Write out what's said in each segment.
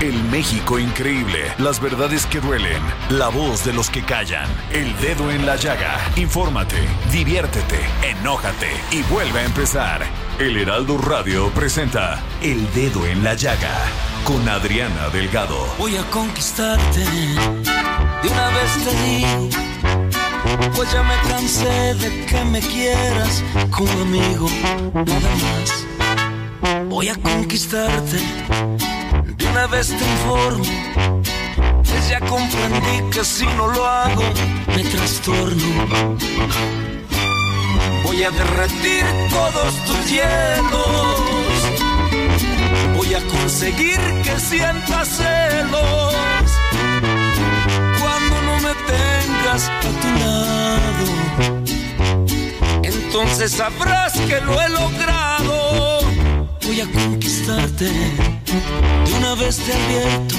El México increíble, las verdades que duelen, la voz de los que callan, el dedo en la llaga. Infórmate, diviértete, enójate y vuelve a empezar. El Heraldo Radio presenta El Dedo en la Llaga con Adriana Delgado. Voy a conquistarte, de una vez te digo, pues ya me cansé de que me quieras como amigo, nada más. Voy a conquistarte, una vez te informo, pues ya comprendí que si no lo hago, me trastorno. Voy a derretir todos tus hielos. Voy a conseguir que sientas celos cuando no me tengas a tu lado. Entonces sabrás que lo he logrado. Voy a conquistarte, de una vez te advierto.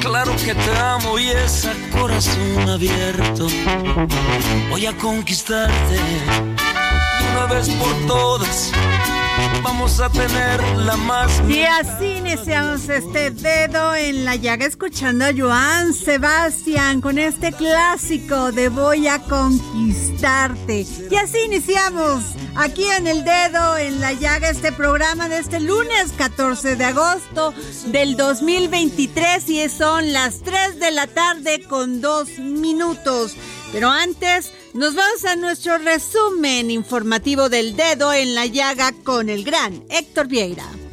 Claro que te amo y es a corazón abierto. Voy a conquistarte de una vez por todas. Vamos a tener la más. Y así iniciamos este dedo en la llaga, escuchando a Joan Sebastián con este clásico de Voy a conquistarte. Y así iniciamos aquí en el dedo en la llaga este programa de este lunes 14 de agosto del 2023 y son las 3 de la tarde con 2 minutos. Pero antes nos vamos a nuestro resumen informativo del dedo en la llaga con el gran Héctor Vieira.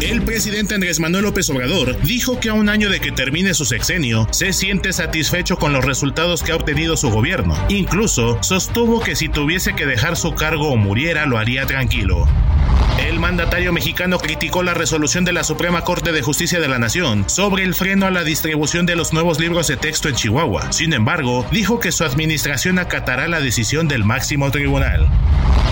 El presidente Andrés Manuel López Obrador dijo que a un año de que termine su sexenio, se siente satisfecho con los resultados que ha obtenido su gobierno. Incluso sostuvo que si tuviese que dejar su cargo o muriera, lo haría tranquilo. El mandatario mexicano criticó la resolución de la Suprema Corte de Justicia de la Nación sobre el freno a la distribución de los nuevos libros de texto en Chihuahua. Sin embargo, dijo que su administración acatará la decisión del máximo tribunal.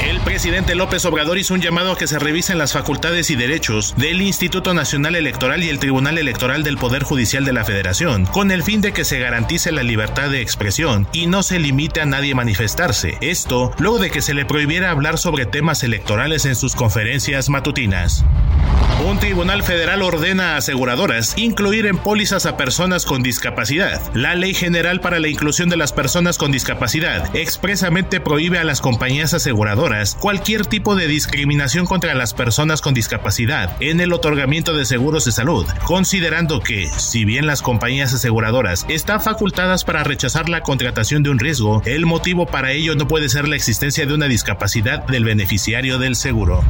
El presidente López Obrador hizo un llamado a que se revisen las facultades y derechos Instituto Nacional Electoral y el Tribunal Electoral del Poder Judicial de la Federación, con el fin de que se garantice la libertad de expresión y no se limite a nadie manifestarse. Esto luego de que se le prohibiera hablar sobre temas electorales en sus conferencias matutinas. Un tribunal federal ordena a aseguradoras incluir en pólizas a personas con discapacidad. La Ley General para la Inclusión de las Personas con Discapacidad expresamente prohíbe a las compañías aseguradoras cualquier tipo de discriminación contra las personas con discapacidad en el otorgamiento de seguros de salud, considerando que, si bien las compañías aseguradoras están facultadas para rechazar la contratación de un riesgo, el motivo para ello no puede ser la existencia de una discapacidad del beneficiario del seguro.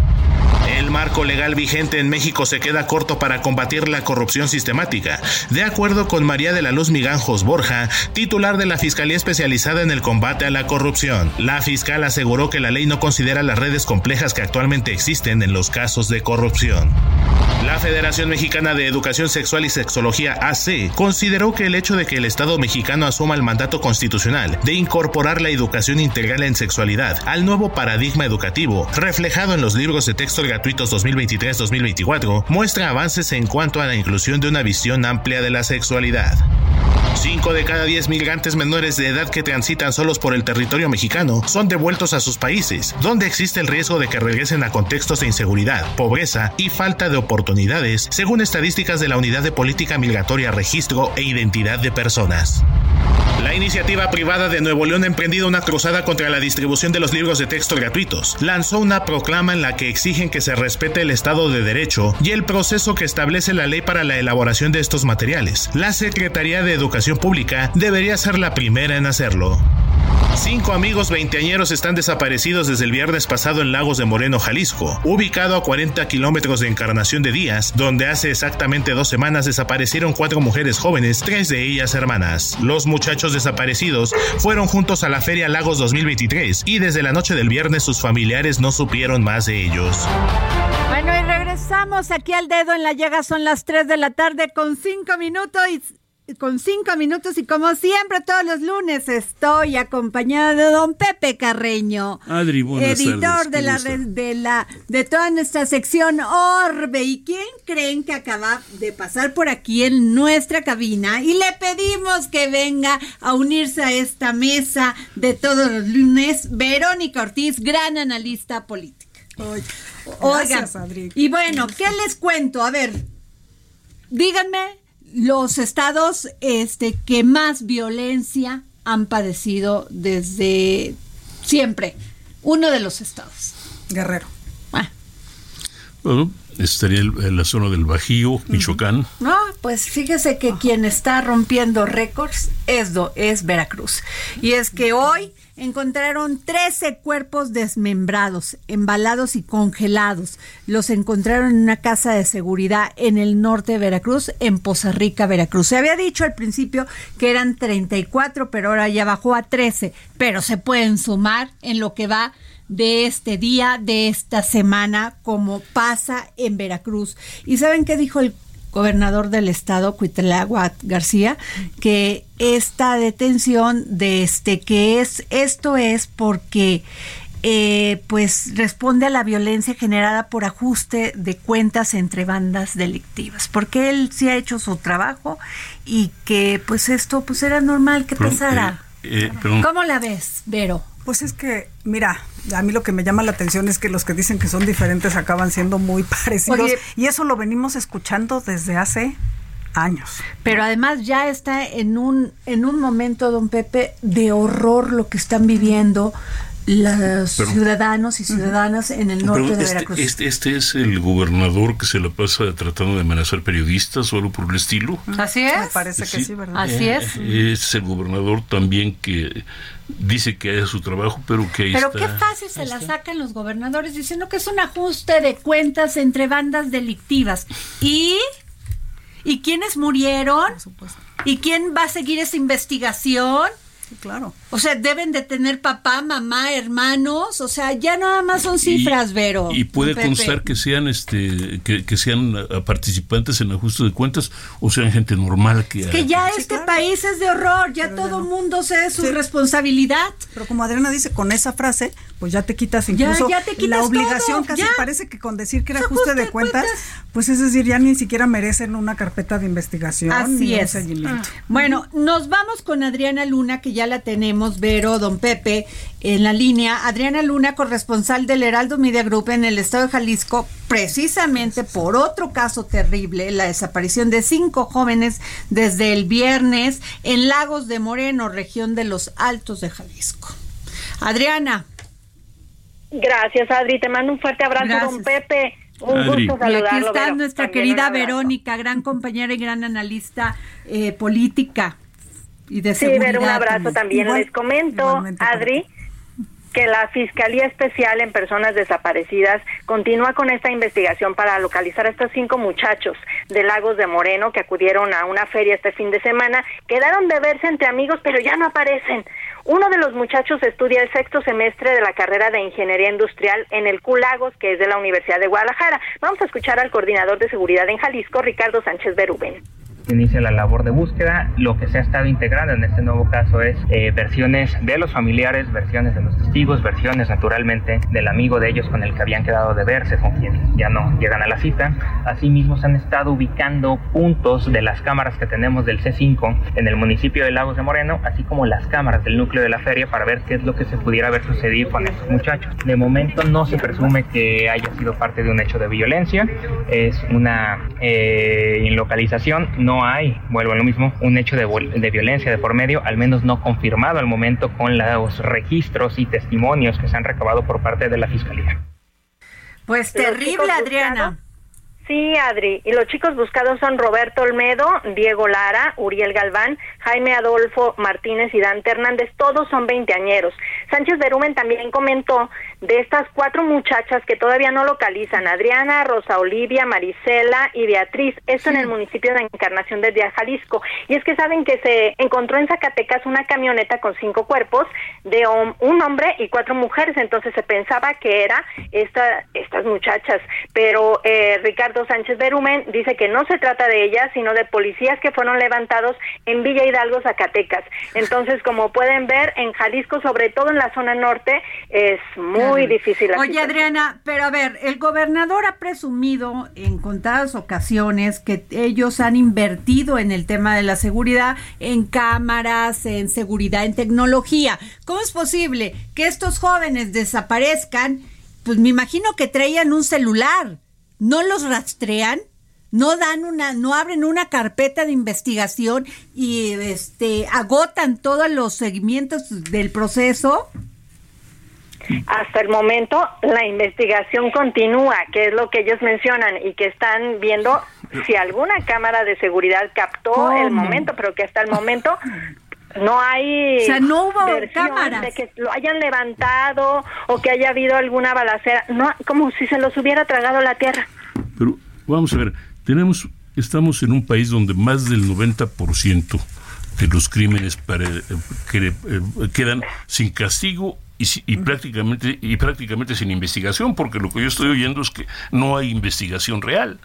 El marco legal vigente en México se queda corto para combatir la corrupción sistemática, de acuerdo con María de la Luz Miganjos Borja, titular de la Fiscalía Especializada en el Combate a la Corrupción. La fiscal aseguró que la ley no considera las redes complejas que actualmente existen en los casos de corrupción. La Federación Mexicana de Educación Sexual y Sexología AC consideró que el hecho de que el Estado mexicano asuma el mandato constitucional de incorporar la educación integral en sexualidad al nuevo paradigma educativo, reflejado en los libros de texto gratuitos 2023-2024, muestra avances en cuanto a la inclusión de una visión amplia de la sexualidad. 5 de cada 10 migrantes menores de edad que transitan solos por el territorio mexicano son devueltos a sus países, donde existe el riesgo de que regresen a contextos de inseguridad, pobreza y falta de oportunidades, según estadísticas de la Unidad de Política Migratoria, Registro e Identidad de Personas. La iniciativa privada de Nuevo León ha emprendido una cruzada contra la distribución de los libros de texto gratuitos. Lanzó una proclama en la que exigen que se respete el Estado de Derecho y el proceso que establece la ley para la elaboración de estos materiales. La Secretaría de Educación Pública debería ser la primera en hacerlo. Cinco amigos veinteañeros están desaparecidos desde el viernes pasado en Lagos de Moreno, Jalisco, ubicado a 40 kilómetros de Encarnación de Díaz, donde hace exactamente dos semanas desaparecieron cuatro mujeres jóvenes, tres de ellas hermanas. Los muchachos desaparecidos fueron juntos a la Feria Lagos 2023 y desde la noche del viernes sus familiares no supieron más de ellos. Bueno, y regresamos aquí al dedo en la llaga, son las 3 de la tarde con 5 minutos y con cinco minutos y como siempre todos los lunes estoy acompañada de don Pepe Carreño, Adri, editor tardes, de la ¿cómo red- de la de toda nuestra sección Orbe. ¿Y quién creen que acaba de pasar por aquí en nuestra cabina? Y le pedimos que venga a unirse a esta mesa de todos los lunes, Verónica Ortiz, gran analista política. Oigan, Gracias, Adri. y bueno, ¿qué les cuento? A ver, díganme los estados este que más violencia han padecido desde siempre. Uno de los estados. Guerrero. Ah, Bueno, estaría el- en la zona del Bajío, Michoacán. no, pues fíjese que quien está rompiendo récords es, do- es Veracruz. Y es que hoy encontraron 13 cuerpos desmembrados, embalados y congelados. Los encontraron en una casa de seguridad en el norte de Veracruz, en Poza Rica, Veracruz. Se había dicho al principio que eran 34, pero ahora ya bajó a 13. Pero se pueden sumar en lo que va de este día, de esta semana, como pasa en Veracruz. ¿Y saben qué dijo el gobernador del estado, Cuitláhuac García, que esta detención de este que es esto es porque eh, pues responde a la violencia generada por ajuste de cuentas entre bandas delictivas, porque él sí ha hecho su trabajo y que pues esto pues era normal que pasara. eh, eh. ¿Cómo la ves, Vero? Pues es que, mira, a mí lo que me llama la atención es que los que dicen que son diferentes acaban siendo muy parecidos. Oye. y eso lo venimos escuchando desde hace años. Pero además ya está en un, en un momento, don Pepe, de horror lo que están viviendo los Pero- ciudadanos y ciudadanas en el norte Pero de este, Veracruz. este, este es el gobernador que se la pasa tratando de amenazar periodistas o algo por el estilo. Así Me es. parece que sí, ¿verdad? Así es. Eh, Este es el gobernador también que dice que hace su trabajo, pero que Pero está. qué fácil se la sacan los gobernadores diciendo que es un ajuste de cuentas entre bandas delictivas. ¿Y? ¿Y quiénes murieron? Por supuesto. ¿Y quién va a seguir esa investigación? Sí, claro. O sea, deben de tener papá, mamá, hermanos. O sea, ya nada más son cifras, Y- Vero. Y puede Pepe. constar que sean este que, que sean ah, participantes en ajuste de cuentas o sean gente normal que, Que ya Sí, este claro. país es de horror, ya Pero todo ya no. mundo sé su Sí. responsabilidad. Pero como Adriana dice, con esa frase, pues ya te quitas incluso ya te quitas la obligación. todo, casi ya. parece que con decir que era Es ajuste ajuste de cuentas, cuentas. pues es decir, ya ni siquiera merecen una carpeta de investigación Así ni un es. seguimiento. Bueno, nos vamos con Adriana Luna, que ya la tenemos, Vero, don Pepe, en la línea. Adriana Luna, corresponsal del Heraldo Media Group en el estado de Jalisco, precisamente por otro caso terrible, la desaparición de cinco jóvenes desde el viernes en Lagos de Moreno, región de los Altos de Jalisco. Adriana. Gracias, Adri. Te mando un fuerte abrazo, Gracias. don Pepe. Un Adri. gusto Y saludarlo. aquí está Vero. nuestra También querida. Verónica, gran compañera y gran analista eh, política y de Sí. Vero, un abrazo también. Igual- Les comento, Adri, que la Fiscalía Especial en Personas Desaparecidas continúa con esta investigación para localizar a estos cinco muchachos de Lagos de Moreno que acudieron a una feria este fin de semana. Quedaron de verse entre amigos, pero ya no aparecen. Uno de los muchachos estudia el sexto semestre de la carrera de Ingeniería Industrial en el Culagos, que es de la Universidad de Guadalajara. Vamos a escuchar al coordinador de seguridad en Jalisco, Ricardo Sánchez Inicia la labor de búsqueda. Lo que se ha estado integrando en este nuevo caso es eh, versiones de los familiares, versiones de los testigos, versiones naturalmente del amigo de ellos con el que habían quedado de verse, con quien ya no llegan a la cita. Asimismo se han estado ubicando puntos de las cámaras que tenemos del C5 en el municipio de Lagos de Moreno, así como las cámaras del núcleo de la feria para ver qué es lo que se pudiera haber sucedido con estos muchachos. De momento no se presume que haya sido parte de un hecho de violencia, es una eh, localización, no no hay, vuelvo a lo mismo, un hecho de, de violencia de por medio, al menos no confirmado al momento con los registros y testimonios que se han recabado por parte de la Fiscalía. Pues terrible, Adriana. Sí, Adri. Y los chicos buscados son Roberto Olmedo, Diego Lara, Uriel Galván, Jaime Adolfo Martínez y Dante Hernández. Todos son veinteañeros. Sánchez Berumen también comentó de estas cuatro muchachas que todavía no localizan, Adriana, Rosa Olivia, Marisela y Beatriz, esto en el municipio de Encarnación de Jalisco. Y es que saben que se encontró en Zacatecas una camioneta con cinco cuerpos de un hombre y cuatro mujeres, entonces se pensaba que era esta, estas muchachas, pero eh, Ricardo Sánchez Berumen dice que no se trata de ellas, sino de policías que fueron levantados en Villa Hidalgo, Zacatecas. Entonces, como pueden ver, en Jalisco, sobre todo en la zona norte, es muy difícil. Oye, Adriana, pero a ver, el gobernador ha presumido en contadas ocasiones que ellos han invertido en el tema de la seguridad, en cámaras, en seguridad, en tecnología. ¿Cómo es posible que estos jóvenes desaparezcan? Pues me imagino que traían un celular no los rastrean, no dan una, no abren una carpeta de investigación y este agotan todos los seguimientos del proceso. Hasta el momento la investigación continúa, que es lo que ellos mencionan y que están viendo si alguna cámara de seguridad captó el momento, pero que hasta el momento no hay o sea, no hubo cámaras de que lo hayan levantado o que haya habido alguna balacera, no como si se los hubiera tragado la tierra. Pero vamos a ver, tenemos estamos en un país donde más del 90% de los crímenes eh, que, eh, quedan sin castigo y, y, prácticamente y prácticamente sin investigación porque lo que yo estoy oyendo es que no hay investigación real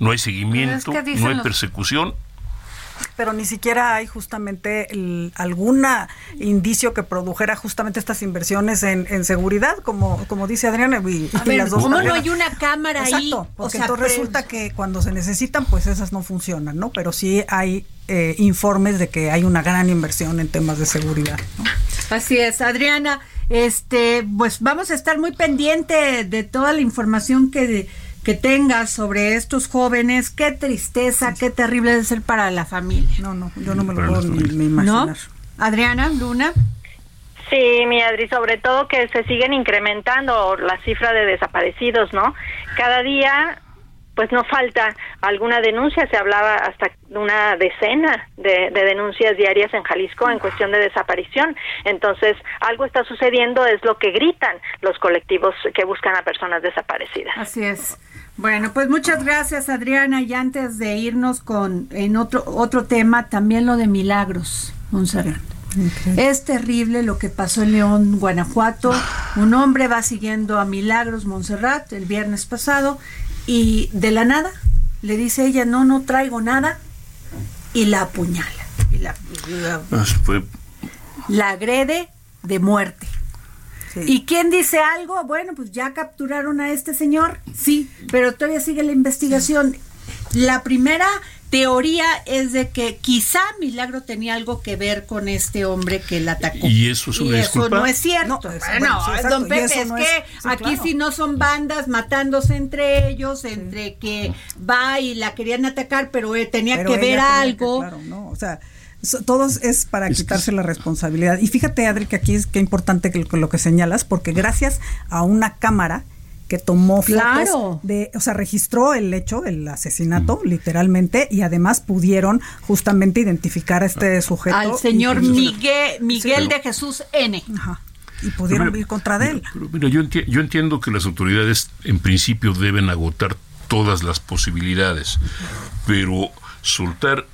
no hay seguimiento no hay persecución pero ni siquiera hay justamente algún indicio que produjera justamente estas inversiones en, seguridad, como, como dice Adriana. Y, las dos ¿Cómo no hay una cámara ahí? porque entonces resulta que cuando se necesitan, pues esas no funcionan, ¿no? Pero sí hay eh, informes de que hay una gran inversión en temas de seguridad. Así es, Adriana. Este, pues vamos a estar muy pendiente de toda la información que que tengas sobre estos jóvenes, qué tristeza, qué terrible debe ser para la familia. No, no, yo no me lo puedo ni, imaginar. Adriana, Luna. Sí, mi Adri, sobre todo que se siguen incrementando la cifra de desaparecidos, ¿no? Cada día pues no falta alguna denuncia, se hablaba hasta de una decena de, denuncias diarias en Jalisco en cuestión de desaparición. Entonces, algo está sucediendo, es lo que gritan los colectivos que buscan a personas desaparecidas. Así es. Bueno, pues muchas gracias Adriana y antes de irnos con en otro otro tema, también lo de Milagros, Monserrat. Es terrible lo que pasó en León, Guanajuato. Un hombre va siguiendo a Milagros Montserrat el viernes pasado y de la nada le dice ella, no, no traigo nada, y la apuñala. Y la, ah, la, agrede de muerte. ¿Y quién dice algo? Bueno, pues ya capturaron a este señor, sí, pero todavía sigue la investigación. La primera teoría es de que quizá Milagro tenía algo que ver con este hombre que la atacó. Y eso es una Eso no es cierto. No, don Pepe, es que aquí sí no son bandas matándose entre ellos, entre que va y la querían atacar, pero él tenía que ver algo. claro, no, o sea, todo es para quitarse la responsabilidad. Y fíjate, Adri, que aquí es que importante que lo que señalas, porque gracias a una cámara que tomó fotos de, o sea, registró el hecho, el asesinato, literalmente, y además pudieron justamente identificar a este sujeto. Al señor Miguel, Miguel de Jesús N. Ajá. Y pudieron ir contra él. Pero, yo, yo entiendo que las autoridades en principio deben agotar todas las posibilidades, pero soltar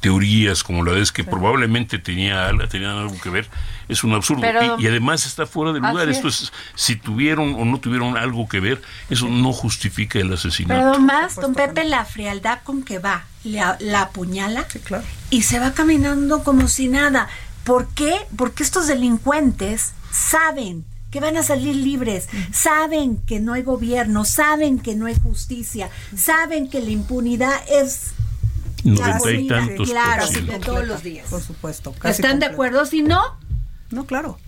teorías como la vez que probablemente tenía, tenían algo que ver, es un absurdo. y, además está fuera de lugar. Esto es, si tuvieron o no tuvieron algo que ver, eso no justifica el asesinato. Pero más, don Pepe, la frialdad con que va, la, apuñala y se va caminando como si nada. ¿Por qué? Porque estos delincuentes saben que van a salir libres, saben que no hay gobierno, saben que no hay justicia, saben que la impunidad es noventa y tantos claro, todos los días. Por supuesto. ¿Están de acuerdo? Si no, no, claro.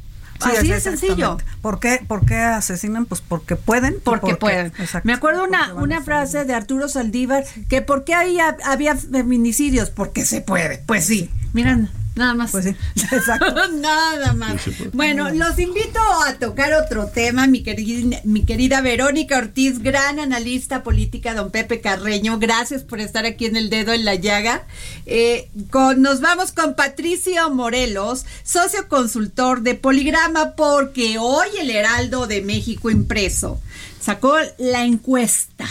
Así de sencillo. ¿Por qué, ¿Por qué asesinan? Pues porque pueden. Porque, pueden. Me acuerdo una, una frase de Arturo Saldívar que ¿por qué había, había feminicidios? Porque se puede. Pues sí. Miran, Nada más. Pues sí, exacto. Nada más. Bueno, los invito a tocar otro tema, mi querida, mi querida Verónica Ortiz, gran analista política, don Pepe Carreño. Gracias por estar aquí en el dedo en la llaga. Eh, con, nos vamos con Patricio Morelos, socio consultor de Poligrama, porque hoy el Heraldo de México impreso sacó la encuesta.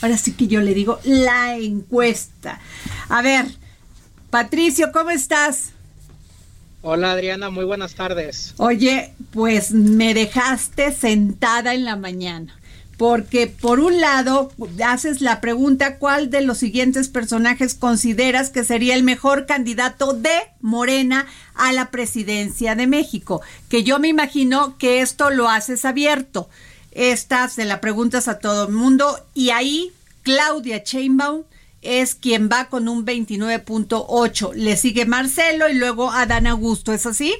Ahora sí que yo le digo la encuesta. A ver, Patricio, ¿cómo estás? Hola Adriana, muy buenas tardes. Oye, pues me dejaste sentada en la mañana, porque por un lado haces la pregunta cuál de los siguientes personajes consideras que sería el mejor candidato de Morena a la presidencia de México, que yo me imagino que esto lo haces abierto. Estas se la preguntas a todo el mundo y ahí Claudia Sheinbaum es quien va con un 29.8. Le sigue Marcelo y luego Adán Augusto, ¿es así?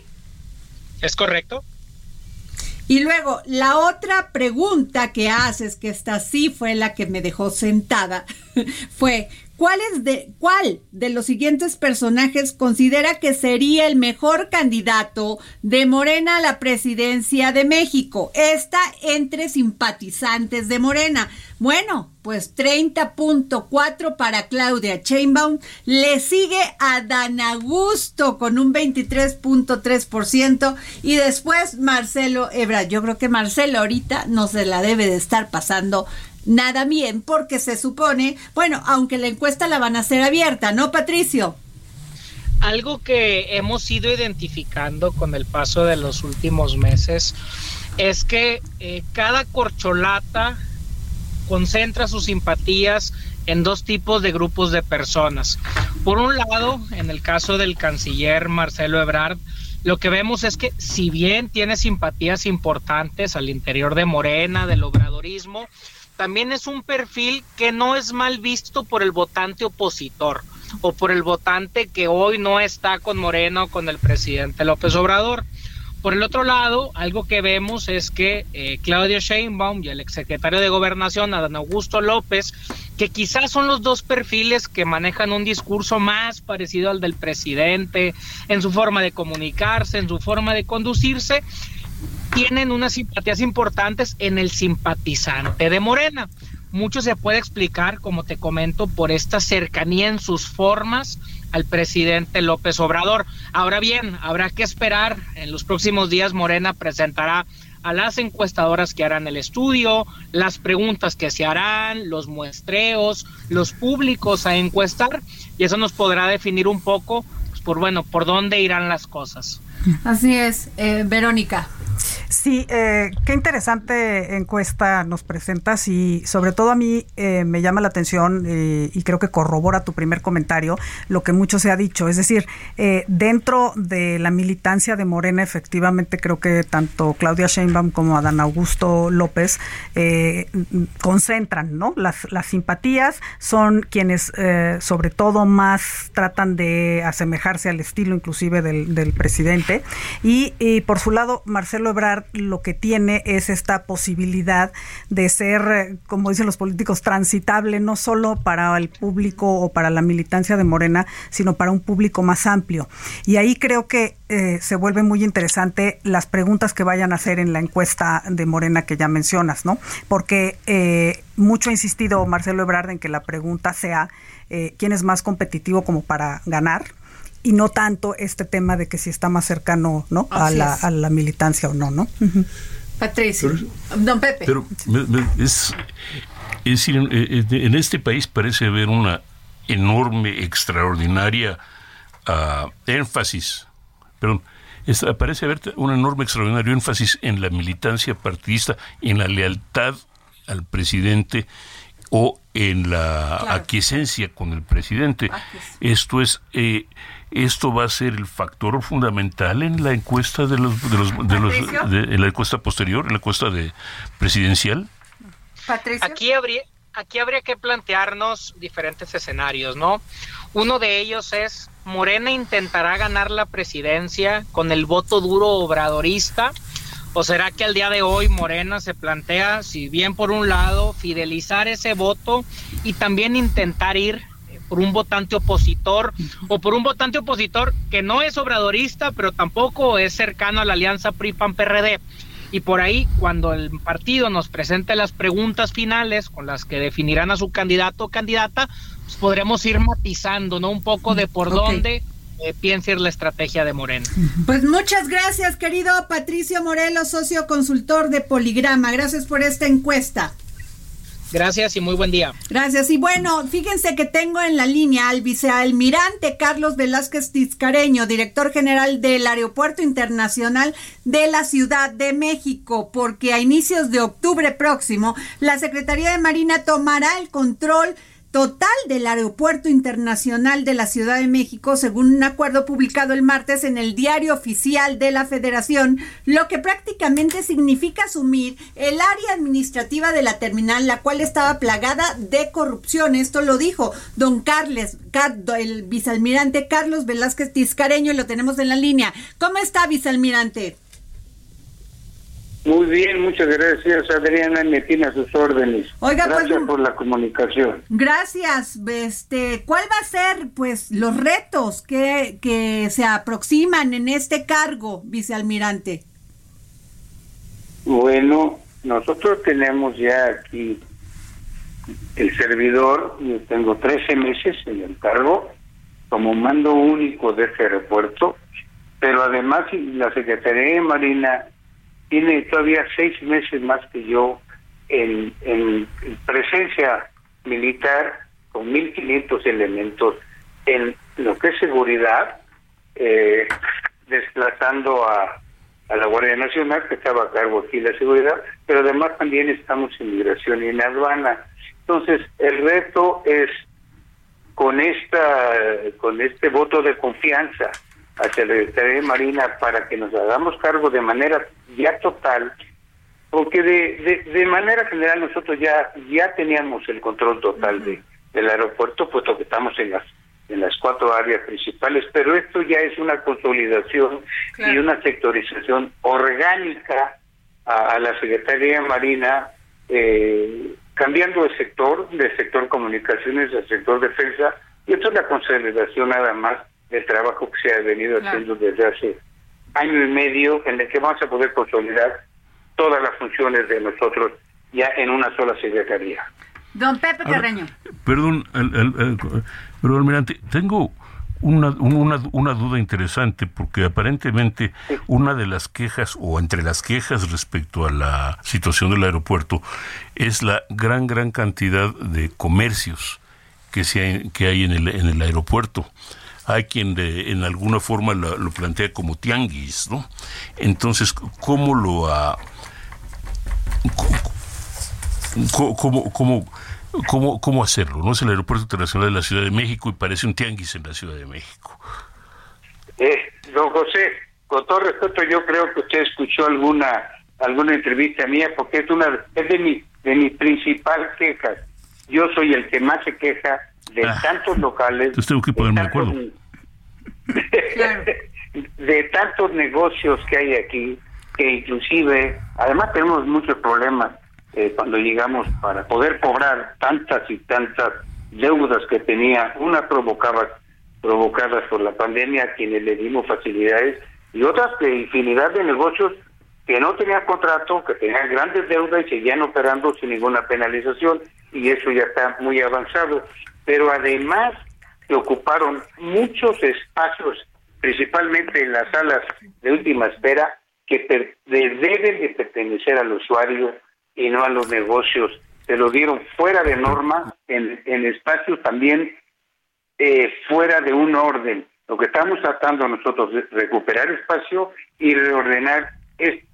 Es correcto. Y luego, la otra pregunta que haces, que esta sí fue la que me dejó sentada, fue, ¿cuál, es de, ¿cuál de los siguientes personajes considera que sería el mejor candidato de Morena a la presidencia de México? Esta entre simpatizantes de Morena. Bueno, pues 30.4 para Claudia Chainbaum. Le sigue a Dan Augusto con un 23.3% y después Marcelo Ebra. Yo creo que Marcelo ahorita no se la debe de estar pasando nada bien porque se supone, bueno, aunque la encuesta la van a hacer abierta, ¿no, Patricio? Algo que hemos ido identificando con el paso de los últimos meses es que eh, cada corcholata concentra sus simpatías en dos tipos de grupos de personas. Por un lado, en el caso del canciller Marcelo Ebrard, lo que vemos es que si bien tiene simpatías importantes al interior de Morena, del obradorismo, también es un perfil que no es mal visto por el votante opositor o por el votante que hoy no está con Morena o con el presidente López Obrador. Por el otro lado, algo que vemos es que eh, Claudio Sheinbaum y el exsecretario de Gobernación, Adán Augusto López, que quizás son los dos perfiles que manejan un discurso más parecido al del presidente, en su forma de comunicarse, en su forma de conducirse, tienen unas simpatías importantes en el simpatizante de Morena. Mucho se puede explicar, como te comento, por esta cercanía en sus formas al presidente López Obrador. Ahora bien, habrá que esperar. En los próximos días Morena presentará a las encuestadoras que harán el estudio, las preguntas que se harán, los muestreos, los públicos a encuestar, y eso nos podrá definir un poco, pues, por bueno, por dónde irán las cosas. Así es, eh, Verónica. Sí, eh, qué interesante encuesta nos presentas y sobre todo a mí eh, me llama la atención eh, y creo que corrobora tu primer comentario lo que mucho se ha dicho. Es decir, dentro de la militancia de Morena, efectivamente creo que tanto Claudia Sheinbaum como Adán Augusto López concentran, ¿no? Las, las simpatías son quienes sobre todo más tratan de asemejarse al estilo inclusive del presidente y, por su lado Marcelo Ebrard lo que tiene es esta posibilidad de ser, eh, como dicen los políticos, transitable no solo para el público o para la militancia de Morena, sino para un público más amplio. Y ahí creo que eh, se vuelve muy interesante las preguntas que vayan a hacer en la encuesta de Morena que ya mencionas, ¿no? Porque eh, mucho ha insistido Marcelo Ebrard en que la pregunta sea quién es más competitivo como para ganar y no tanto este tema de que si está más cercano ¿no? a la, a, la, militancia o no, ¿no? Patricio, don Pepe. Pero es, decir, en, este país parece haber una enorme, extraordinaria uh, énfasis, perdón, parece haber un enorme, extraordinario énfasis en la militancia partidista, en la lealtad al presidente o en la aquiescencia con el presidente. Esto es, eh, esto va a ser el factor fundamental en la encuesta de los, de los, de los en la encuesta posterior, en la encuesta de presidencial. Aquí habría aquí habría que plantearnos diferentes escenarios, ¿no? Uno de ellos es Morena intentará ganar la presidencia con el voto duro obradorista ¿O será que al día de hoy Morena se plantea, si bien por un lado, fidelizar ese voto y también intentar ir eh, por un votante opositor o por un votante opositor que no es obradorista, pero tampoco es cercano a la alianza PRI-PAN-PRD? Y por ahí, cuando el partido nos presente las preguntas finales con las que definirán a su candidato o candidata, pues podremos ir matizando, ¿no? Un poco de por dónde eh, piensa ir la estrategia de Morena. Pues muchas gracias, querido Patricio Morelos, socio consultor de Poligrama. Gracias por esta encuesta. Gracias y muy buen día. Gracias. Y bueno, fíjense que tengo en la línea al vicealmirante Carlos Velázquez Tizcareño, director general del Aeropuerto Internacional de la Ciudad de México, porque a inicios de octubre próximo, la Secretaría de Marina tomará el control total del Aeropuerto Internacional de la Ciudad de México, según un acuerdo publicado el martes en el Diario Oficial de la Federación, lo que prácticamente significa asumir el área administrativa de la terminal, la cual estaba plagada de corrupción. Esto lo dijo don Carles, el vicealmirante Carlos Velázquez Tizcareño, y lo tenemos en la línea. ¿Cómo está, vicealmirante? Muy bien, muchas gracias Adriana, me tiene a sus órdenes. Oiga, pues, gracias por la comunicación. Gracias. Este, ¿cuál va a ser, pues, los retos que, que se aproximan en este cargo, vicealmirante? Bueno, nosotros tenemos ya aquí el servidor, yo tengo 13 meses en el cargo como mando único de este aeropuerto, pero además la Secretaría de Marina tiene todavía seis meses más que yo en, presencia militar con 1.500 elementos en lo que es seguridad, eh, desplazando a, la Guardia Nacional, que estaba a cargo aquí la seguridad, pero además también estamos en migración y en aduana. Entonces, el reto es con esta con este voto de confianza hacia la Secretaría de Marina para que nos hagamos cargo de manera ya total, porque de, de, manera general nosotros ya ya teníamos el control total de, del aeropuerto, puesto que estamos en las en las cuatro áreas principales, pero esto ya es una consolidación y una sectorización orgánica a, la Secretaría de Marina, eh, cambiando el sector, del sector comunicaciones al sector defensa, y esto es la consolidación nada más del trabajo que se ha venido haciendo desde hace año y medio, en el que vamos a poder consolidar todas las funciones de nosotros ya en una sola secretaría. Don Pepe Carreño. Perdón, pero almirante, tengo una, una, una, duda interesante porque aparentemente una de las quejas o entre las quejas respecto a la situación del aeropuerto es la gran gran cantidad de comercios que, se que hay en el, en el aeropuerto hay quien de, en alguna forma lo, plantea como tianguis, ¿no? Entonces, ¿cómo lo ha... cómo, cómo, cómo, hacerlo? ¿No es el Aeropuerto Internacional de la Ciudad de México y parece un tianguis en la Ciudad de México? Eh, don José, con todo respeto, yo creo que usted escuchó alguna alguna entrevista mía porque es una es de mi de mi principal queja. Yo soy el que más se queja de ah. tantos locales. tengo que ponerme de, acuerdo. de tantos negocios que hay aquí, que inclusive, además tenemos muchos problemas eh, cuando llegamos para poder cobrar tantas y tantas deudas que tenía, una provocaba provocadas por la pandemia a quienes le dimos facilidades y otras de infinidad de negocios que no tenían contrato, que tenían grandes deudas y seguían operando sin ninguna penalización y eso ya está muy avanzado pero además se ocuparon muchos espacios, principalmente en las salas de última espera, que deben de pertenecer al usuario y no a los negocios. Se lo dieron fuera de norma, en, espacios también eh, fuera de un orden. Lo que estamos tratando nosotros es recuperar espacio y reordenar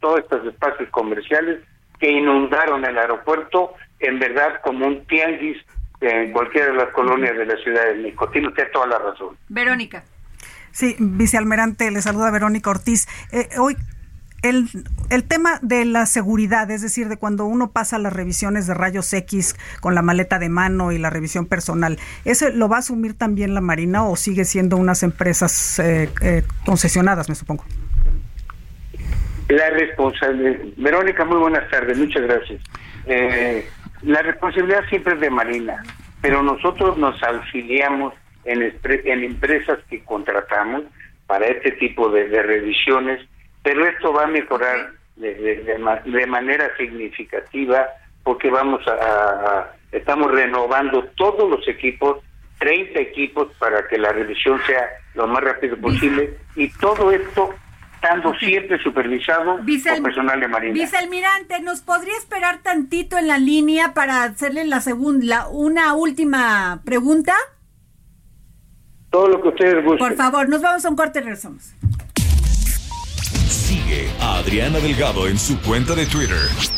todos estos espacios comerciales que inundaron el aeropuerto, en verdad como un tianguis en cualquiera de las colonias de la Ciudad de México. Tiene usted toda la razón. Verónica. Sí, vicealmirante, le saluda Verónica Ortiz. Eh, hoy el, el, tema de la seguridad, es decir, de cuando uno pasa las revisiones de rayos X con la maleta de mano y la revisión personal, ¿ese lo va a asumir también la Marina o sigue siendo unas empresas eh, eh, concesionadas, me supongo? La responsabilidad, Verónica, muy buenas tardes, muchas gracias. Eh, la responsabilidad siempre es de Marina, pero nosotros nos auxiliamos en, en empresas que contratamos para este tipo de, revisiones, pero esto va a mejorar de, de, manera significativa porque vamos a, estamos renovando todos los equipos 30 equipos para que la revisión sea lo más rápido posible y todo esto estando siempre supervisado por personal de Marina. Vicealmirante, ¿nos podría esperar tantito en la línea para hacerle la segunda, una última pregunta? Todo lo que ustedes gusten. Por favor, nos vamos a un corte y regresamos. Sigue a Adriana Delgado en su cuenta de Twitter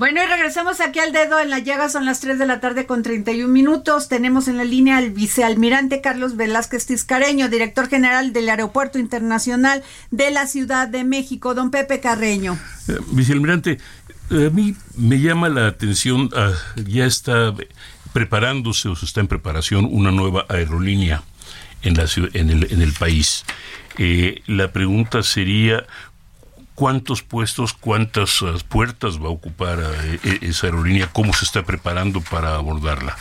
Bueno, y regresamos aquí al dedo en la llaga, son las 3 de la tarde con 31 minutos. Tenemos en la línea al vicealmirante Carlos Velázquez Tiscareño, director general del Aeropuerto Internacional de la Ciudad de México. Don Pepe Carreño. Eh, vicealmirante, a mí me llama la atención, ah, ya está preparándose o se está en preparación una nueva aerolínea en, la, en, el, en el país. Eh, la pregunta sería, cuántos puestos, cuántas uh, puertas va a ocupar uh, e, e, esa aerolínea, cómo se está preparando para abordarla.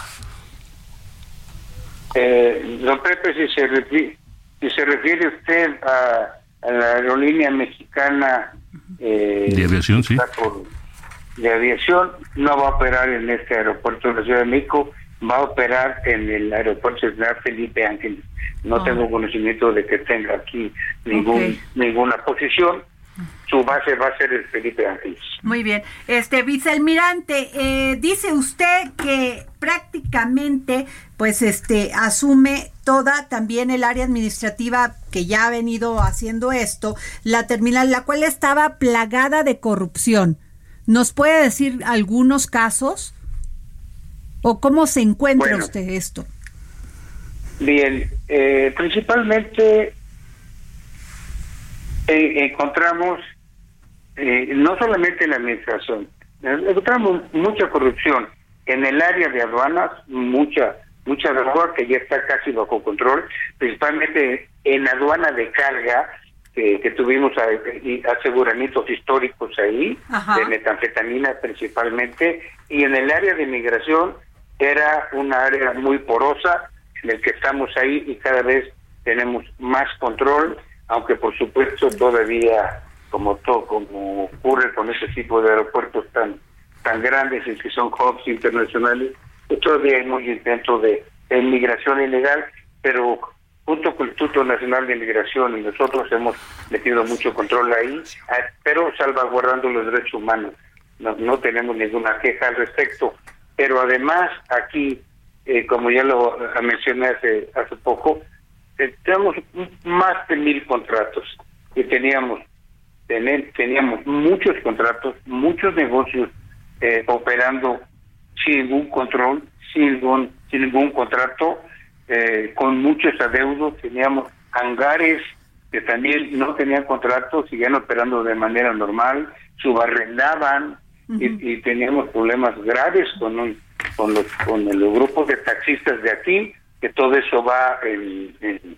Eh, don Pepe, si se, refiere, si se refiere usted a, la aerolínea mexicana eh, de aviación, sí. de aviación, no va a operar en este aeropuerto de la Ciudad de México, va a operar en el aeropuerto central Felipe Ángeles. No ah. tengo conocimiento de que tenga aquí ningún, ninguna posición su base va a ser el Felipe Ángeles. Muy bien. Este vicealmirante, eh, dice usted que prácticamente pues este asume toda también el área administrativa que ya ha venido haciendo esto, la terminal la cual estaba plagada de corrupción. ¿Nos puede decir algunos casos? ¿O cómo se encuentra usted esto? Bien, eh, principalmente eh, encontramos eh, no solamente en la administración, encontramos mucha corrupción en el área de aduanas, mucha mucha droga que ya está casi bajo control, principalmente en aduana de carga, que tuvimos aseguramientos históricos ahí, de metanfetamina principalmente, y en el área de migración era una área muy porosa en el que estamos ahí y cada vez tenemos más control aunque por supuesto todavía como todo como ocurre con ese tipo de aeropuertos tan tan grandes y que son hubs internacionales pues todavía hay mucho intento de, inmigración ilegal pero junto con el Instituto Nacional de Inmigración y nosotros hemos metido mucho control ahí ah, pero salvaguardando los derechos humanos. No, no tenemos ninguna queja al respecto. Pero además aquí eh, como ya lo mencioné hace hace poco tenemos más de mil contratos que teníamos teníamos muchos contratos, muchos negocios eh, operando sin ningún control, sin ningún, sin ningún contrato, eh, con muchos adeudos, teníamos hangares que también no tenían contrato, siguen operando de manera normal, subarrendaban y, teníamos problemas graves con un, con los con los grupos de taxistas de aquí, que todo eso va en,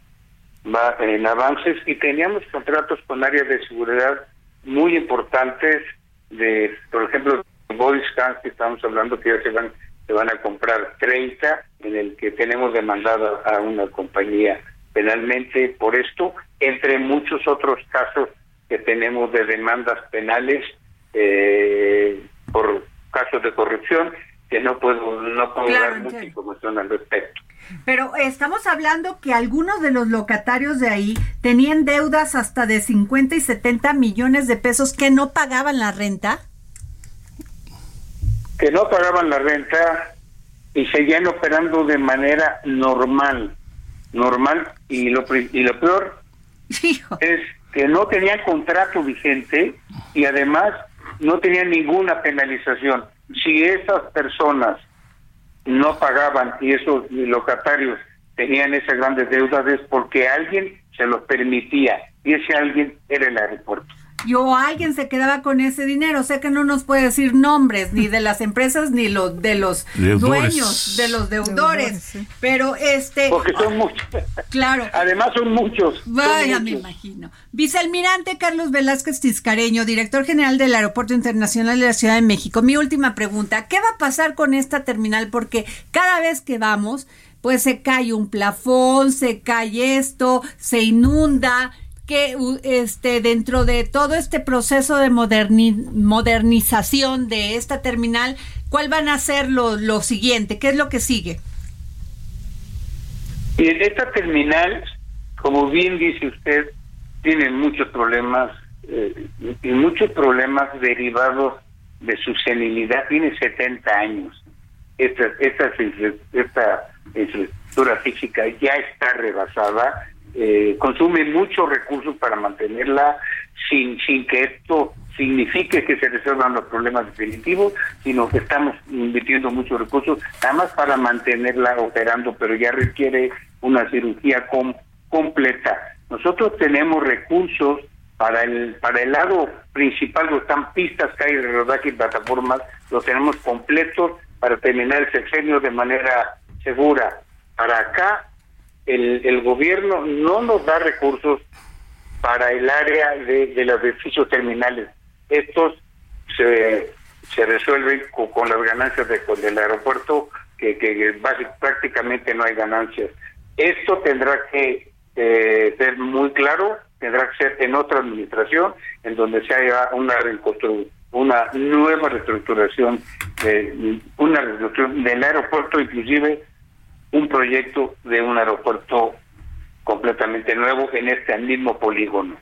va en avances y teníamos contratos con áreas de seguridad muy importantes de, por ejemplo, Boys que estamos hablando que ya se van se van a comprar 30 en el que tenemos demandada a una compañía penalmente. Por esto, entre muchos otros casos que tenemos de demandas penales eh, por casos de corrupción que no puedo no puedo dar mucha información al respecto. Pero estamos hablando que algunos de los locatarios de ahí tenían deudas hasta de 50 y 70 millones de pesos que no pagaban la renta. Que no pagaban la renta y seguían operando de manera normal normal y lo, y lo peor es que no tenían contrato vigente y además no tenían ninguna penalización. Si esas personas no pagaban y esos locatarios tenían esas grandes deudas es porque alguien se los permitía y ese alguien era el aeropuerto yo alguien se quedaba con ese dinero. Sé que no nos puede decir nombres ni de las empresas ni los de los dueños, de los deudores, pero este porque son muchos. Claro. Además son muchos. Vaya, me imagino. Vicealmirante Carlos Velázquez Tiscareño, director general del Aeropuerto Internacional de la Ciudad de México. Mi última pregunta, ¿qué va a pasar con esta terminal? Porque cada vez que vamos, pues se cae un plafón, se cae esto, se inunda que este dentro de todo este proceso de modernización de esta terminal, ¿cuál van a ser lo, lo siguiente? ¿Qué es lo que sigue? Y esta terminal, como bien dice usted, tiene muchos problemas eh, y muchos problemas derivados de su senilidad. Tiene 70 años. Esta, esta, esta infraestructura física ya está rebasada eh, consume muchos recursos para mantenerla sin, sin que esto signifique que se resuelvan los problemas definitivos, sino que estamos invirtiendo muchos recursos, nada más para mantenerla operando, pero ya requiere una cirugía completa. Nosotros tenemos recursos para el para el lado principal, donde están pistas, calles de rodaje y plataformas, los tenemos completos para terminar el sexenio de manera segura. Para acá el, el gobierno no nos da recursos para el área de, los edificios terminales. Estos se, se resuelven con, las ganancias de, del aeropuerto, que, que prácticamente no hay ganancias. Esto tendrá que eh, ser muy claro, tendrá que ser en otra administración, en donde se haya una una nueva reestructuración, eh, una reestructuración del aeropuerto, inclusive un proyecto de un aeropuerto completamente nuevo en este mismo polígono.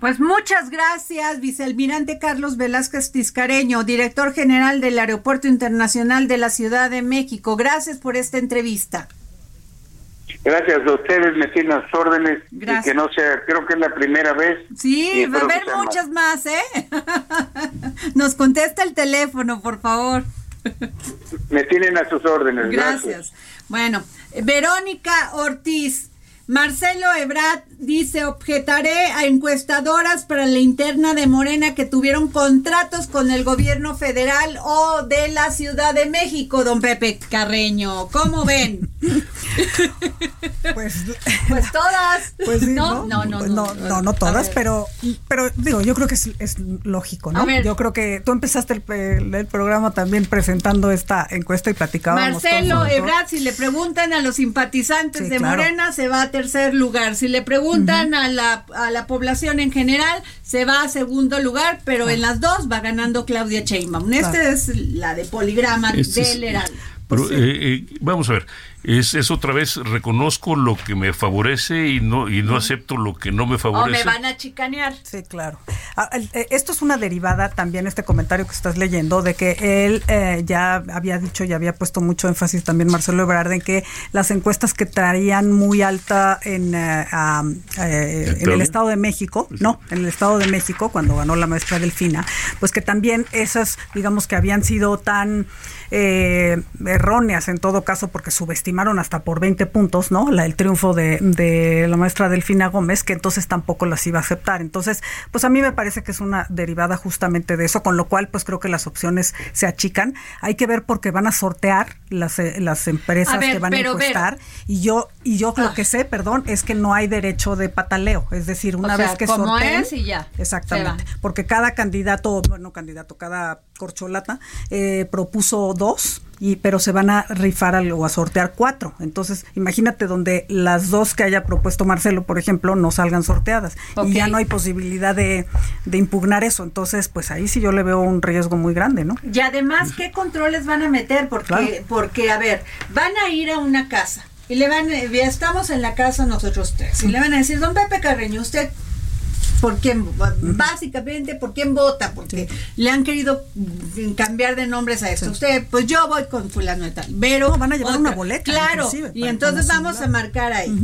Pues muchas gracias, vicealmirante Carlos Velázquez Tiscareño, director general del Aeropuerto Internacional de la Ciudad de México. Gracias por esta entrevista. Gracias a ustedes, me tienen las órdenes. Gracias. Y que no sea, creo que es la primera vez. Sí, va a haber muchas más, ¿eh? Nos contesta el teléfono, por favor. Me tienen a sus órdenes. Gracias. Bueno, Verónica Ortiz. Marcelo Ebrard dice, objetaré a encuestadoras para la interna de Morena que tuvieron contratos con el gobierno federal o de la Ciudad de México, don Pepe Carreño. ¿Cómo ven? Pues, pues todas. Pues ¿No? No, no, no, no, no, todas, pero, pero digo, yo creo que es, lógico, ¿no? Yo creo que tú empezaste el, programa también presentando esta encuesta y platicábamos. Marcelo Ebrard, si le preguntan a los simpatizantes de Morena, se va a tercer lugar. Si le preguntan a, la, a la población en general, se va a segundo lugar, pero en las dos va ganando Claudia Sheinbaum. Esta es la de poligrama del Heraldo. Pero, eh, eh, vamos a ver, es, es otra vez reconozco lo que me favorece y no y no acepto lo que no me favorece. O me van a chicanear. Sí, claro. Ah, eh, esto es una derivada también este comentario que estás leyendo de que él eh, ya había dicho y había puesto mucho énfasis también Marcelo Ebrard en que las encuestas que traían muy alta en, eh, en el Estado de México, no, en el Estado de México cuando ganó la maestra Delfina, pues que también esas digamos que habían sido tan erróneas en todo caso porque subestimadas hasta por 20 puntos, ¿no? La, el triunfo de, de, la maestra Delfina Gómez, que entonces tampoco las iba a aceptar. Entonces, pues a mí me parece que es una derivada justamente de eso, con lo cual pues creo que las opciones se achican. Hay que ver porque van a sortear las, eh, las empresas que van a encuestar y yo y yo lo ah. que sé, perdón, es que no hay derecho de pataleo, es decir, una vez que como es y ya. Exactamente, porque cada candidato, bueno, candidato, cada corcholata eh, propuso dos y pero se van a rifar o a sortear cuatro. Entonces, imagínate donde las dos que haya propuesto Marcelo, por ejemplo, no salgan sorteadas y ya no hay posibilidad de, de, impugnar eso. Entonces, pues ahí sí yo le veo un riesgo muy grande, ¿no? Y además, ¿qué controles van a meter? Porque, porque a ver, van a ir a una casa y le van, estamos en la casa nosotros tres y le van a decir, don Pepe Carreño, usted por quién, básicamente por quién vota, porque le han querido cambiar de nombres a esto. Usted, pues yo voy con fulano y tal. Pero van a llevar una boleta. Claro, y entonces vamos a marcar ahí.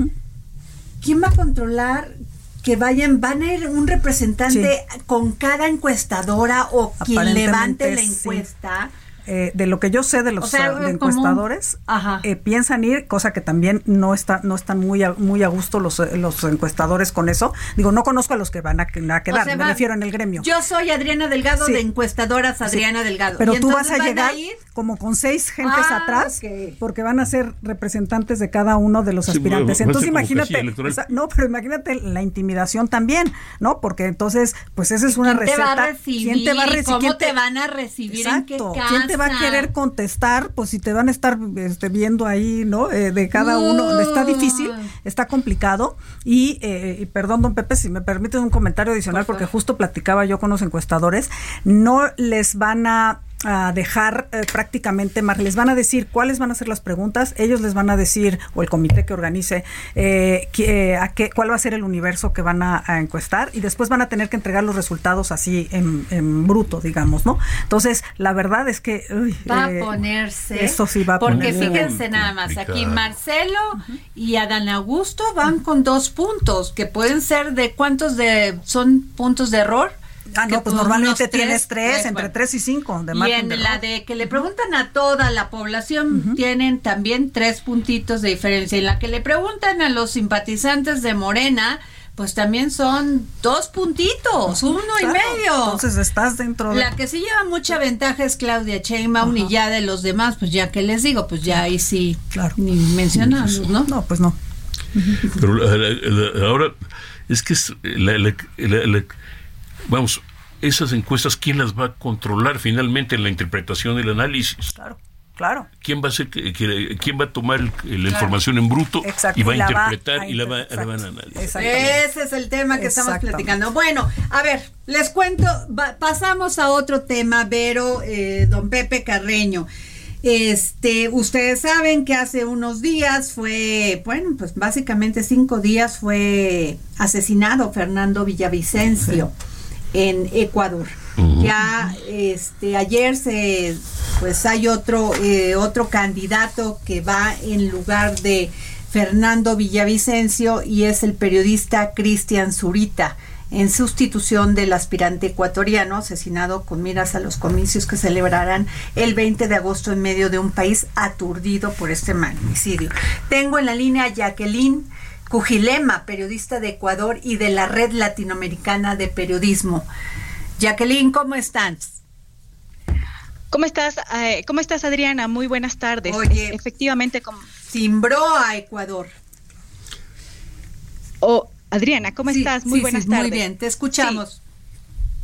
¿Quién va a controlar que vayan, van a ir un representante con cada encuestadora o quien levante la encuesta? Eh, de lo que yo sé de los encuestadores, eh, piensan ir, cosa que también no está, no están muy a, muy a gusto los, los encuestadores con eso. Digo, no conozco a los que van a, quedar, me refiero en el gremio. Yo soy Adriana Delgado de encuestadoras Adriana Delgado. Pero tú vas a llegar como con seis gentes ah, atrás, porque van a ser representantes de cada uno de los aspirantes. entonces imagínate, no, pero imagínate la intimidación también, ¿no? Porque entonces, pues esa es una ¿Quién receta. Te va a recibir? ¿Quién te va a recibir? ¿Cómo te, van a recibir? Exacto. ¿Quién te va a querer contestar, pues si te van a estar este, viendo ahí, ¿no? Eh, de cada uno. Está difícil, está complicado. Y, eh, y, perdón, don Pepe, si me permite un comentario adicional, porque justo platicaba yo con los encuestadores, no les van a a dejar eh, prácticamente, les van a decir cuáles van a ser las preguntas, ellos les van a decir, o el comité que organice, eh, que, a qué, cuál va a ser el universo que van a, encuestar y después van a tener que entregar los resultados así en, bruto, digamos, ¿no? Entonces, la verdad es que... va a eh, ponerse... Eso sí va a Porque fíjense nada más, aquí Marcelo y Adán Augusto van con dos puntos, que pueden ser de cuántos de son puntos de error Ah, no, pues normalmente tienes tres, entre tres y cinco. De y en la de que le preguntan a toda la población, tienen también tres puntitos de diferencia. En la que le preguntan a los simpatizantes de Morena, pues también son dos puntitos, uno y medio. Entonces estás dentro de... La que sí lleva mucha ventaja es Claudia Sheinbaum y ya de los demás, pues ya que les digo, pues ya ahí sí, claro. ni mencionamos, ¿no? No, pues no. Pero ahora es que es la, vamos, esas encuestas, ¿quién las va a controlar finalmente en la interpretación y el análisis? Claro. Claro. ¿Quién va a ser, quién va a tomar la información en bruto y va a interpretar y la, va, a analizar? Ese es el tema que estamos platicando. Bueno, a ver, les cuento, pasamos a otro tema, Vero, eh, don Pepe Carreño. Este, ustedes saben que hace unos días fue, bueno, pues básicamente cinco días fue asesinado Fernando Villavicencio en Ecuador. Ya este ayer se pues hay otro eh, otro candidato que va en lugar de Fernando Villavicencio y es el periodista Cristian Zurita en sustitución del aspirante ecuatoriano asesinado con miras a los comicios que celebrarán el 20 de agosto en medio de un país aturdido por este magnicidio. Tengo en la línea a Jacqueline Cujilema, periodista de Ecuador y de la Red Latinoamericana de Periodismo. Jacqueline, ¿cómo estás? ¿Cómo estás? Eh, ¿Cómo estás, Adriana? Muy buenas tardes. Oye, efectivamente. Cimbró a Ecuador. Oh, Adriana, ¿cómo estás? Muy buenas tardes. Muy bien, te escuchamos.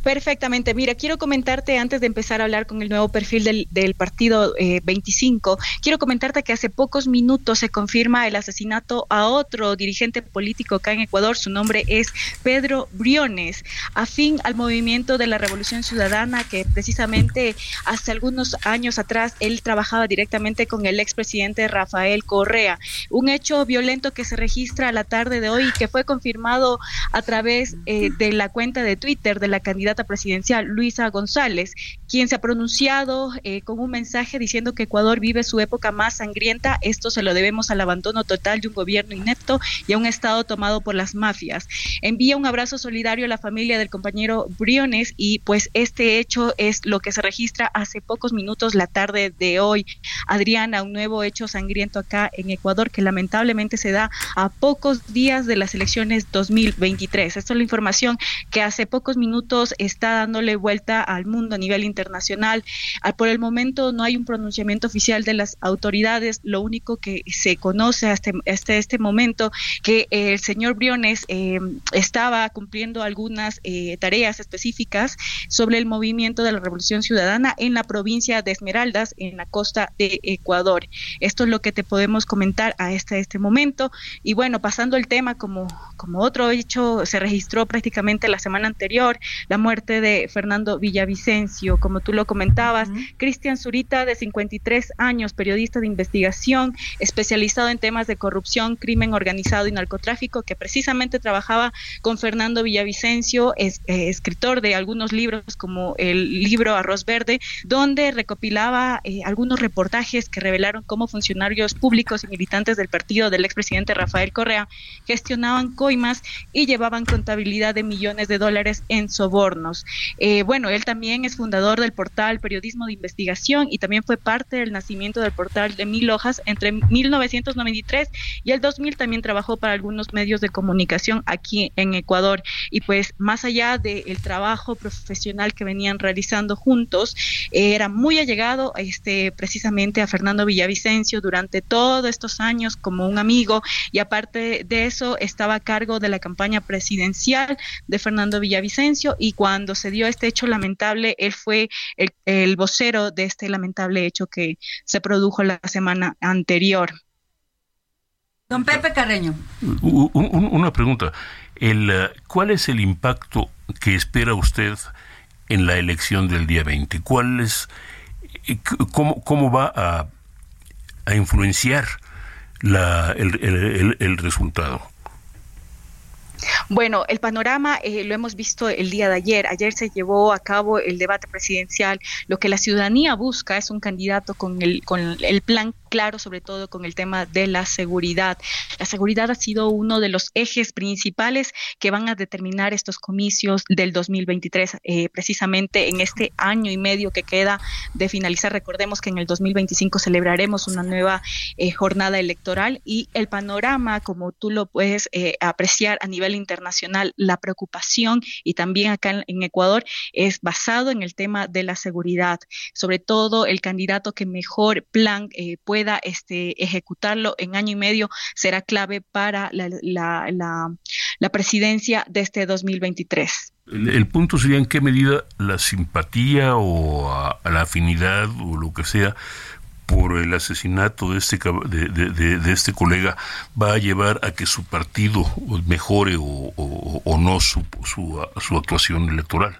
Perfectamente. Mira, quiero comentarte antes de empezar a hablar con el nuevo perfil del, del partido 25, eh, quiero comentarte que hace pocos minutos se confirma el asesinato a otro dirigente político acá en Ecuador. Su nombre es Pedro Briones, afín al movimiento de la Revolución Ciudadana que precisamente hace algunos años atrás él trabajaba directamente con el expresidente Rafael Correa. Un hecho violento que se registra a la tarde de hoy y que fue confirmado a través eh, de la cuenta de Twitter de la candidata presidencial, Luisa González, quien se ha pronunciado eh, con un mensaje diciendo que Ecuador vive su época más sangrienta. Esto se lo debemos al abandono total de un gobierno inepto y a un Estado tomado por las mafias. Envía un abrazo solidario a la familia del compañero Briones y pues este hecho es lo que se registra hace pocos minutos la tarde de hoy. Adriana, un nuevo hecho sangriento acá en Ecuador que lamentablemente se da a pocos días de las elecciones 2023. Esto es la información que hace pocos minutos está dándole vuelta al mundo a nivel internacional. Ah, por el momento no hay un pronunciamiento oficial de las autoridades. Lo único que se conoce hasta, este, momento que el señor Briones eh, estaba cumpliendo algunas eh, tareas específicas sobre el movimiento de la Revolución Ciudadana en la provincia de Esmeraldas, en la costa de Ecuador. Esto es lo que te podemos comentar a este, este momento. Y bueno, pasando el tema como, como otro hecho, se registró prácticamente la semana anterior la muerte de Fernando Villavicencio, como tú lo comentabas. Cristian Zurita, de 53 años, periodista de investigación, especializado en temas de corrupción, crimen organizado y narcotráfico, que precisamente trabajaba con Fernando Villavicencio, es eh, escritor de algunos libros como el libro Arroz Verde, donde recopilaba eh, algunos reportajes que revelaron cómo funcionarios públicos y militantes del partido del expresidente Rafael Correa gestionaban coimas y llevaban contabilidad de millones de dólares en soborno. Eh, bueno, él también es fundador del portal Periodismo de Investigación y también fue parte del nacimiento del portal de Mil Hojas entre 1993 y el 2000 también trabajó para algunos medios de comunicación aquí en Ecuador. Y pues más allá del trabajo profesional que venían realizando juntos, era muy allegado este precisamente a Fernando Villavicencio durante todos estos años como un amigo. Y aparte de eso estaba a cargo de la campaña presidencial de Fernando Villavicencio y cuando cuando se dio este hecho lamentable, él fue el, vocero de este lamentable hecho que se produjo la semana anterior. Don Pepe Carreño. una pregunta. El, eh, ¿Cuál es el impacto que espera usted en la elección del día 20? ¿Cuál es, eh, cómo, cómo va a, a influenciar la, el, el resultado? Bueno, el panorama eh, lo hemos visto el día de ayer. Ayer se llevó a cabo el debate presidencial. Lo que la ciudadanía busca es un candidato con el, con el plan claro, sobre todo con el tema de la seguridad. La seguridad ha sido uno de los ejes principales que van a determinar estos comicios del 2023, eh, precisamente en este año y medio que queda de finalizar. Recordemos que en el 2025 celebraremos una nueva eh, jornada electoral y el panorama, como tú lo puedes apreciar a nivel internacional, la preocupación y también acá en, Ecuador es basado en el tema de la seguridad, sobre todo el candidato que mejor plan eh, pueda este, ejecutarlo en año y medio será clave para la, la, presidencia de este 2023. El, punto sería en qué medida la simpatía o la afinidad o lo que sea por el asesinato de este, de, este colega va a llevar a que su partido mejore o, no su, su actuación electoral.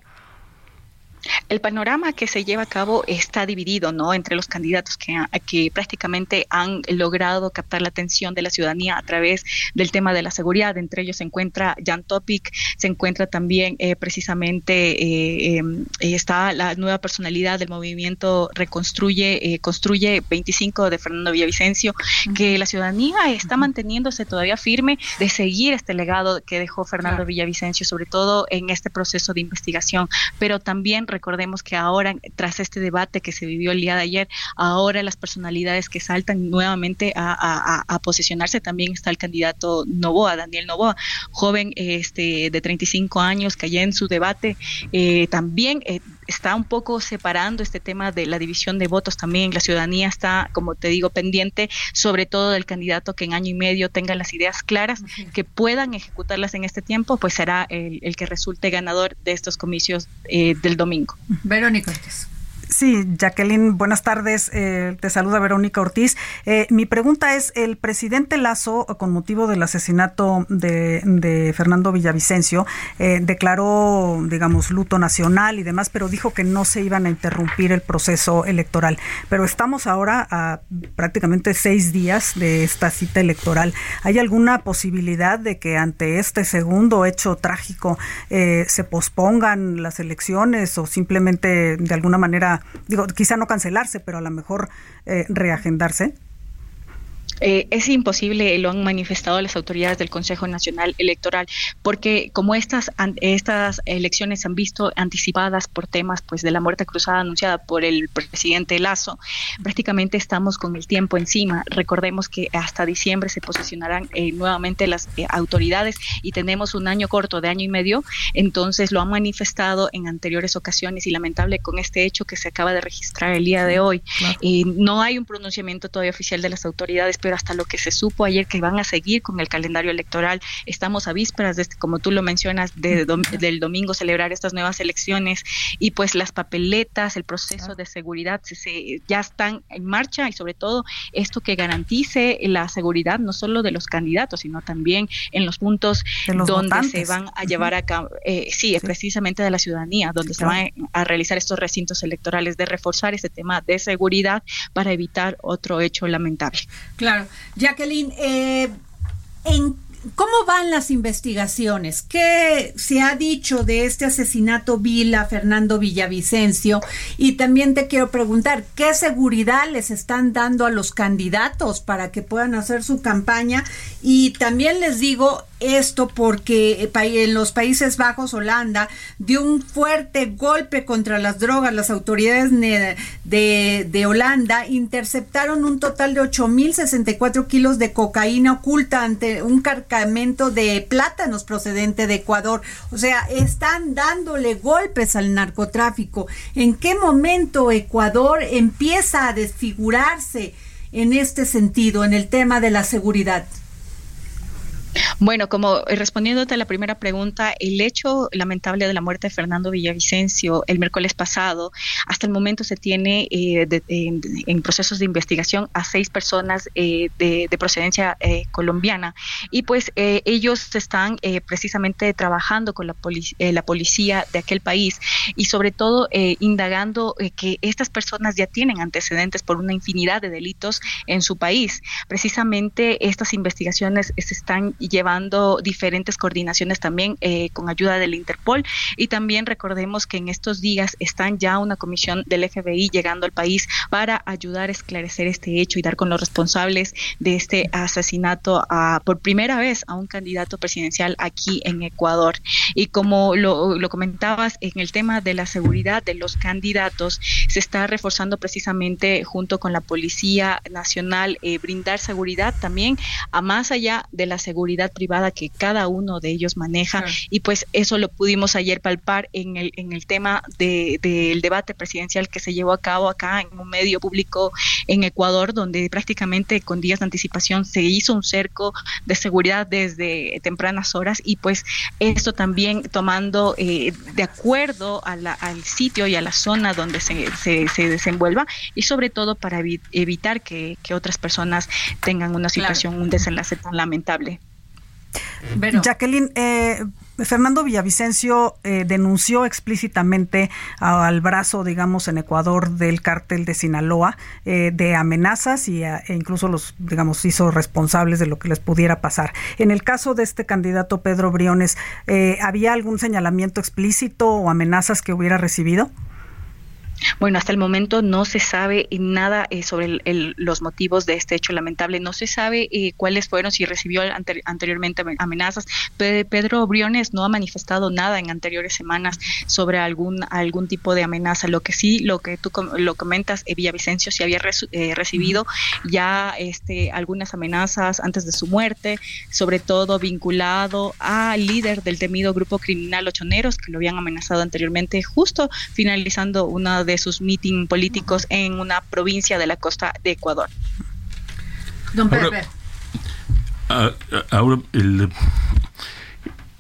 El panorama que se lleva a cabo está dividido, ¿no? Entre los candidatos que, que prácticamente han logrado captar la atención de la ciudadanía a través del tema de la seguridad. Entre ellos se encuentra Jan Topic, se encuentra también eh, precisamente eh, em, está la nueva personalidad del movimiento Reconstruye, eh, Construye 25 de Fernando Villavicencio, que la ciudadanía está manteniéndose todavía firme de seguir este legado que dejó Fernando Villavicencio, sobre todo en este proceso de investigación, pero también recordemos que ahora, tras este debate que se vivió el día de ayer, ahora las personalidades que saltan nuevamente a, posicionarse también está el candidato Novoa, Daniel Novoa, joven este, de 35 años que allá en su debate eh, también eh, está un poco separando este tema de la división de votos también. La ciudadanía está, como te digo, pendiente sobre todo del candidato que en año y medio tenga las ideas claras, que puedan ejecutarlas en este tiempo, pues será el, que resulte ganador de estos comicios eh, del domingo. Verónica Sí, Jacqueline, buenas tardes. Eh, te saluda Verónica Ortiz. Eh, mi pregunta es, el presidente Lazo, con motivo del asesinato de, Fernando Villavicencio, eh, declaró, digamos, luto nacional y demás, pero dijo que no se iban a interrumpir el proceso electoral. Pero estamos ahora a prácticamente seis días de esta cita electoral. ¿Hay alguna posibilidad de que ante este segundo hecho trágico se pospongan las elecciones o simplemente de alguna manera digo, quizá no cancelarse, pero a lo mejor eh, reagendarse? Eh, es imposible, lo han manifestado las autoridades del Consejo Nacional Electoral, porque como estas, estas elecciones se han visto anticipadas por temas pues de la muerte cruzada anunciada por el presidente Lazo, prácticamente estamos con el tiempo encima. Recordemos que hasta diciembre se posicionarán eh, nuevamente las eh, autoridades y tenemos un año corto de año y medio, entonces lo han manifestado en anteriores ocasiones y lamentable con este hecho que se acaba de registrar el día de hoy. no hay un pronunciamiento todavía oficial de las autoridades, pero hasta lo que se supo ayer que van a seguir con el calendario electoral. Estamos a vísperas de, este, como tú lo mencionas, de, del domingo celebrar estas nuevas elecciones y pues las papeletas, el proceso de seguridad se, ya están en marcha y sobre todo esto que garantice la seguridad no solo de los candidatos, sino también en los puntos donde se van a llevar a cabo, eh, sí, precisamente de la ciudadanía, donde se van a realizar estos recintos electorales, de reforzar ese tema de seguridad para evitar otro hecho lamentable. Claro. Jacqueline, eh, ¿en ¿Cómo van las investigaciones? ¿Qué se ha dicho de este asesinato Vila Fernando Villavicencio? Y también te quiero preguntar, ¿qué seguridad les están dando a los candidatos para que puedan hacer su campaña? Y también les digo, esto porque en los Países Bajos, Holanda, dio un fuerte golpe contra las drogas. Las autoridades de, de Holanda interceptaron un total de 8.064 kilos de cocaína oculta ante un cargamento de plátanos procedente de Ecuador. O sea, están dándole golpes al narcotráfico. ¿En qué momento Ecuador empieza a desfigurarse en este sentido, en el tema de la seguridad? Bueno, como eh, respondiéndote a la primera pregunta, el hecho lamentable de la muerte de Fernando Villavicencio el miércoles pasado, hasta el momento se tiene eh, en, procesos de investigación a seis personas eh, de, procedencia colombiana y pues ellos están precisamente trabajando con la, la policía de aquel país y sobre todo indagando que estas personas ya tienen antecedentes por una infinidad de delitos en su país. Precisamente estas investigaciones se están llevando diferentes coordinaciones también eh, con ayuda del Interpol y también recordemos que en estos días están ya una comisión del FBI llegando al país para ayudar a esclarecer este hecho y dar con los responsables de este asesinato a, por primera vez a un candidato presidencial aquí en Ecuador. Y como lo, comentabas, en el tema de la seguridad de los candidatos se está reforzando precisamente junto con la Policía Nacional eh, brindar seguridad también a más allá de la seguridad privada que cada uno de ellos maneja. Y pues eso lo pudimos ayer palpar en el, en el tema del de, debate presidencial que se llevó a cabo acá en un medio público en Ecuador donde prácticamente con días de anticipación se hizo un cerco de seguridad desde tempranas horas. Y pues esto también tomando eh, de acuerdo al sitio y a la zona donde se, se, desenvuelva y sobre todo para evitar que, otras personas tengan una situación, un desenlace tan lamentable. Jacqueline, eh, Fernando Villavicencio eh, denunció explícitamente al brazo, digamos, en Ecuador del cártel de Sinaloa eh, de amenazas y e incluso los, digamos, hizo responsables de lo que les pudiera pasar. En el caso de este candidato Pedro Briones, ¿había algún señalamiento explícito o amenazas que hubiera recibido? Bueno, hasta el momento no se sabe nada eh, sobre los motivos de este hecho lamentable. No se sabe eh, cuáles fueron, si recibió anteriormente amenazas. Pedro Briones no ha manifestado nada en anteriores semanas sobre algún algún tipo de amenaza. Lo que sí, lo que tú lo comentas, eh, Villavicencio sí había recibido ya este, algunas amenazas antes de su muerte, sobre todo vinculado al líder del temido grupo criminal Ochoneros, que lo habían amenazado anteriormente, justo finalizando una de sus meeting políticos en una provincia de la costa de Ecuador. Don Pepe. Ahora,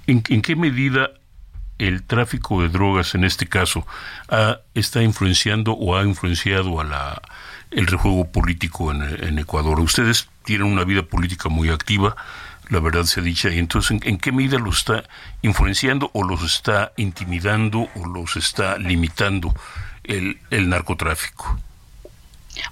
¿en, qué medida el tráfico de drogas en este caso está influenciando o ha influenciado a la el rejuego político en, en, Ecuador? Ustedes tienen una vida política muy activa, la verdad se ha dicho, y entonces ¿en, qué medida los está influenciando o los está intimidando o los está limitando el, el narcotráfico?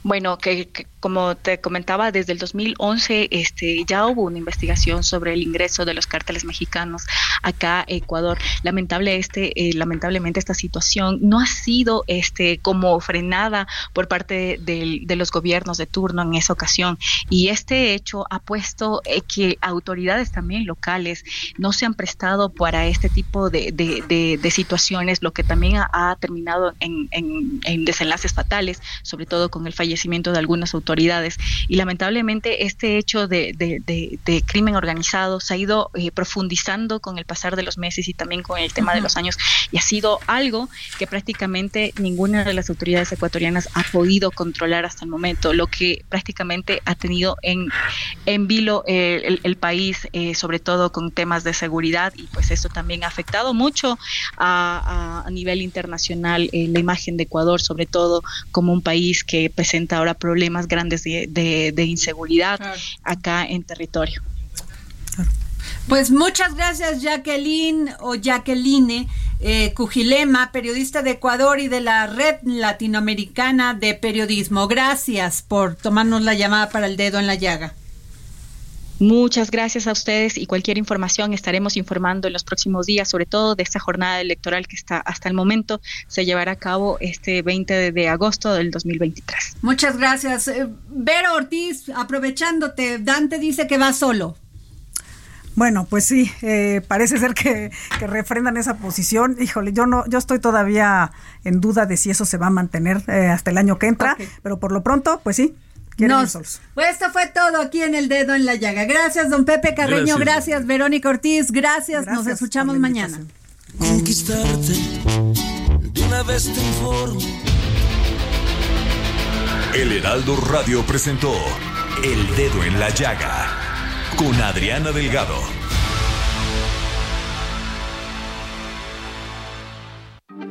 Bueno, que, como te comentaba, desde el 2011 este, ya hubo una investigación sobre el ingreso de los cárteles mexicanos acá a Ecuador. Lamentable este, eh, lamentablemente esta situación no ha sido este, como frenada por parte de, los gobiernos de turno en esa ocasión. Y este hecho ha puesto eh, que autoridades también locales no se han prestado para este tipo de, situaciones, lo que también ha, terminado en, en desenlaces fatales, sobre todo con el fallecimiento de algunas autoridades. Y lamentablemente este hecho de, crimen organizado se ha ido eh, profundizando con el pasar de los meses y también con el tema de los años y ha sido algo que prácticamente ninguna de las autoridades ecuatorianas ha podido controlar hasta el momento, lo que prácticamente ha tenido en, en vilo eh, el, país, eh, sobre todo con temas de seguridad y pues eso también ha afectado mucho a, a, nivel internacional la imagen de Ecuador, sobre todo como un país que presenta ahora problemas grandes de, inseguridad acá en territorio. Pues muchas gracias Jacqueline o Jacqueline eh, Cujilema, periodista de Ecuador y de la Red Latinoamericana de Periodismo. Gracias por tomarnos la llamada para el dedo en la llaga. Muchas gracias a ustedes y cualquier información estaremos informando en los próximos días, sobre todo de esta jornada electoral que está hasta el momento se llevará a cabo este 20 de, agosto del 2023. Muchas gracias. Eh, Vero Ortiz, aprovechándote, Dante dice que va solo. Bueno, pues sí, eh, parece ser que, refrendan esa posición. Híjole, yo no, yo estoy todavía en duda de si eso se va a mantener eh, hasta el año que entra, pero por lo pronto, pues sí, nos, pues esto fue todo aquí en el dedo en la llaga. Gracias, don Pepe Carreño. Gracias, Verónica Ortiz. Gracias. Nos escuchamos mañana. Conquistarte de una vez te informo. El Heraldo Radio presentó El Dedo en la Llaga con Adriana Delgado.